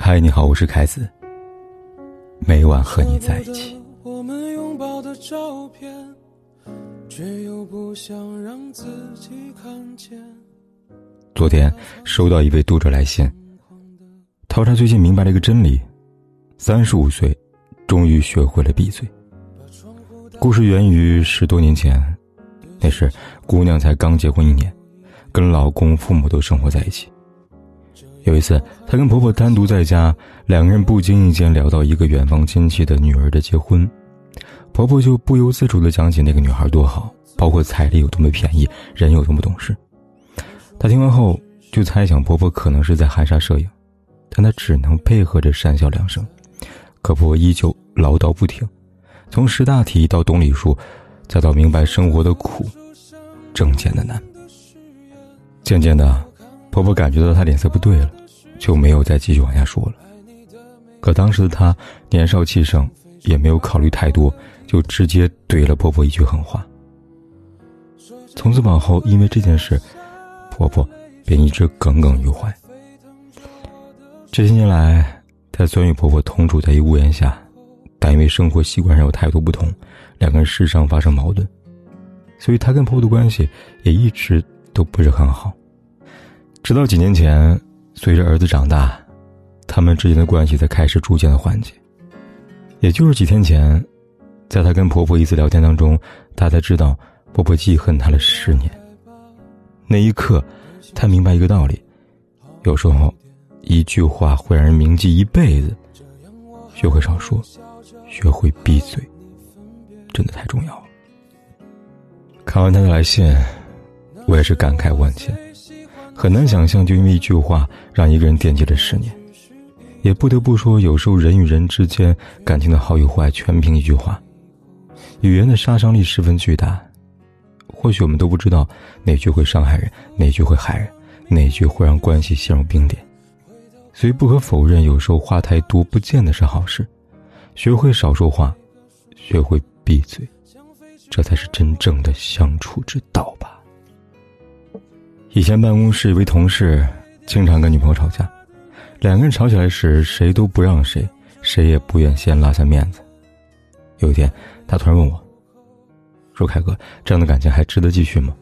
嗨，你好，我是凯子。每晚和你在一起。我们拥抱的照片，却又不想让自己看见。昨天收到一位读者来信，他说他最近明白了一个真理：三十五岁，终于学会了闭嘴。故事源于十多年前，那时姑娘才刚结婚一年，跟老公、父母都生活在一起。有一次，她跟婆婆单独在家，两个人不经意间聊到一个远房亲戚的女儿的结婚，婆婆就不由自主地讲起那个女孩多好，包括彩礼有多么便宜，人有多么懂事。她听完后就猜想婆婆可能是在含沙射影，但她只能配合着讪笑两声。可婆婆依旧唠叨不停，从识大体到懂礼数，再到明白生活的苦，挣钱的难。渐渐的，婆婆感觉到她脸色不对了。就没有再继续往下说了。可当时的她年少气盛，也没有考虑太多，就直接怼了婆婆一句狠话。从此往后，因为这件事，婆婆便一直耿耿于怀。这些年来，她虽与婆婆同住在一屋檐下，但因为生活习惯上有太多不同，两个人时常发生矛盾，所以她跟婆婆的关系也一直都不是很好。直到几年前。随着儿子长大，他们之间的关系才开始逐渐的缓解。也就是几天前，在她跟婆婆一次聊天当中，她才知道婆婆记恨她了十年。那一刻，她明白一个道理：有时候，一句话会让人铭记一辈子。学会少说，学会闭嘴，真的太重要了。看完她的来信，我也是感慨万千。很难想象，就因为一句话，让一个人惦记了十年。也不得不说，有时候人与人之间感情的好与坏，全凭一句话。语言的杀伤力十分巨大，或许我们都不知道哪句会伤害人，哪句会害人，哪句会让关系陷入冰点。所以，不可否认，有时候话太多不见得是好事。学会少说话，学会闭嘴，这才是真正的相处之道吧。以前办公室一位同事经常跟女朋友吵架，两个人吵起来时谁都不让谁，谁也不愿先拉下面子。有一天，他突然问我：“说凯哥，这样的感情还值得继续吗？”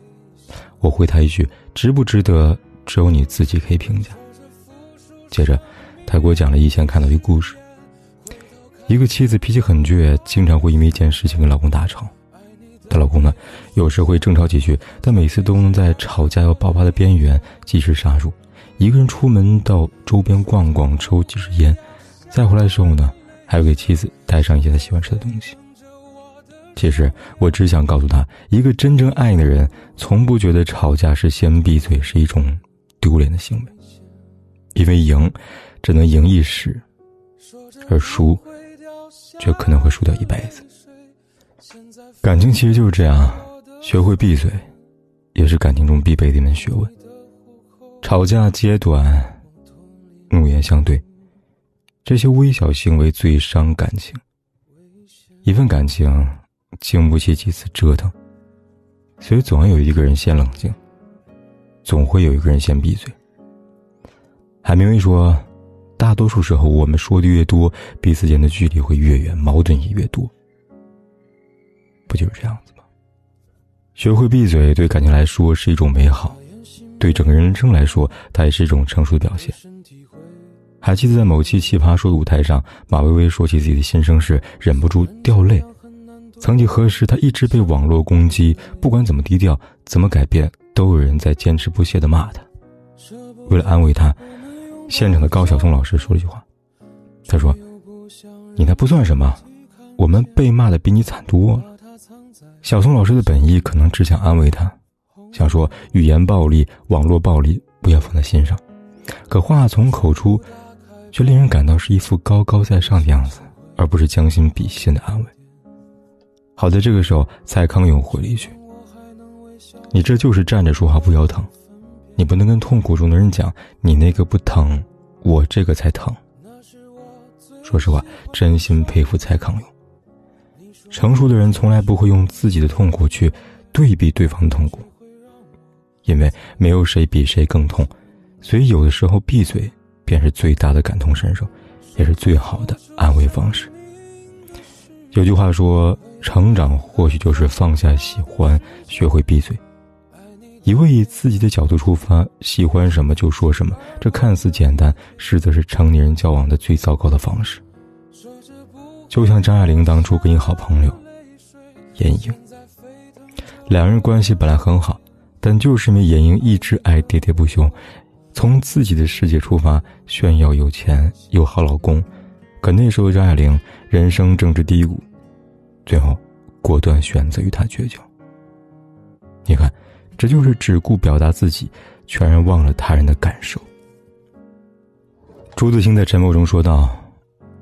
我回他一句：“值不值得，只有你自己可以评价。”接着，他给我讲了以前看到一个故事：一个妻子脾气很倔，经常会因为一件事情跟老公大吵。她老公呢，有时会争吵几句，但每次都能在吵架要爆发的边缘及时刹住。一个人出门到周边逛逛，抽几支烟，再回来的时候呢，还要给妻子带上一些他喜欢吃的东西。其实我只想告诉他，一个真正爱你的人，从不觉得吵架是先闭嘴是一种丢脸的行为，因为赢只能赢一时，而输却可能会输掉一辈子。感情其实就是这样，学会闭嘴，也是感情中必备的一门学问。吵架揭短，怒言相对，这些微小行为最伤感情。一份感情经不起几次折腾，所以总要有一个人先冷静，总会有一个人先闭嘴。海明威说：“大多数时候，我们说的越多，彼此间的距离会越远，矛盾也越多。”不就是这样子吗？学会闭嘴，对感情来说是一种美好，对整个人生来说，它也是一种成熟的表现。还记得在某期《奇葩说》的舞台上，马薇薇说起自己的心声时，忍不住掉泪。曾几何时，她一直被网络攻击，不管怎么低调，怎么改变，都有人在坚持不懈的骂她。为了安慰她，现场的高晓松老师说了一句话：“他说，你那不算什么，我们被骂的比你惨多了。”小松老师的本意可能只想安慰他，想说语言暴力、网络暴力不要放在心上，可话从口出，却令人感到是一副高高在上的样子，而不是将心比心的安慰。好在这个时候，蔡康永回了一句：“你这就是站着说话不腰疼，你不能跟痛苦中的人讲你那个不疼，我这个才疼。”说实话，真心佩服蔡康永。成熟的人从来不会用自己的痛苦去对比对方的痛苦，因为没有谁比谁更痛，所以有的时候闭嘴便是最大的感同身受，也是最好的安慰方式。有句话说：“成长或许就是放下喜欢，学会闭嘴。”一味以自己的角度出发，喜欢什么就说什么，这看似简单，实则是成年人交往的最糟糕的方式。就像张爱玲当初跟一好朋友严英，两人关系本来很好，但就是因为严英一直爱喋喋不休，从自己的世界出发炫耀有钱有好老公，可那时候张爱玲人生正值低谷。最后，果断选择与他绝交。你看，这就是只顾表达自己，全然忘了他人的感受。朱自清在沉默中说道：“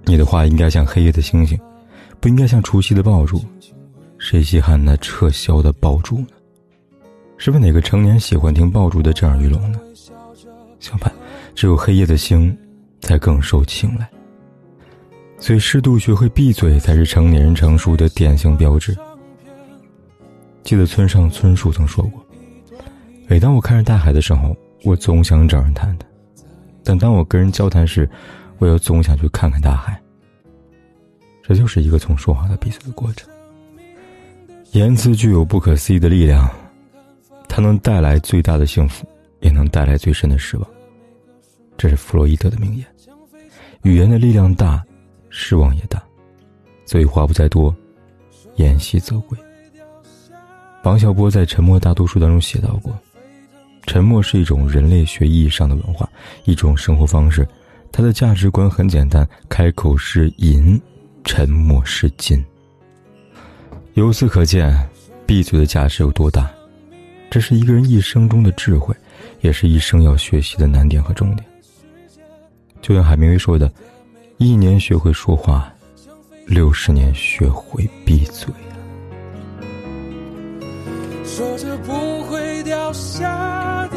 你的话应该像黑夜的星星，不应该像除夕的爆竹。谁稀罕那撤销的爆竹呢？是不是哪个成年喜欢听爆竹的震耳欲聋呢？相反，只有黑夜的星，才更受青睐。”所以，适度学会闭嘴，才是成年人成熟的典型标志。记得村上春树曾说过：“每当我看着大海的时候，我总想找人谈谈；但当我跟人交谈时，我又总想去看看大海。”这就是一个从说话到闭嘴的过程。言辞具有不可思议的力量，它能带来最大的幸福，也能带来最深的失望。这是弗洛伊德的名言：“语言的力量大。”失望也大，所以话不在多，言细则贵。王小波在《沉默大多数》当中写到过：“沉默是一种人类学意义上的文化，一种生活方式。他的价值观很简单：开口是银，沉默是金。”由此可见，闭嘴的价值有多大。这是一个人一生中的智慧，也是一生要学习的难点和重点。就像海明威说的。一年学会说话，六十年学会闭嘴说着不会掉下的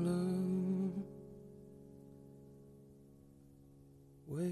了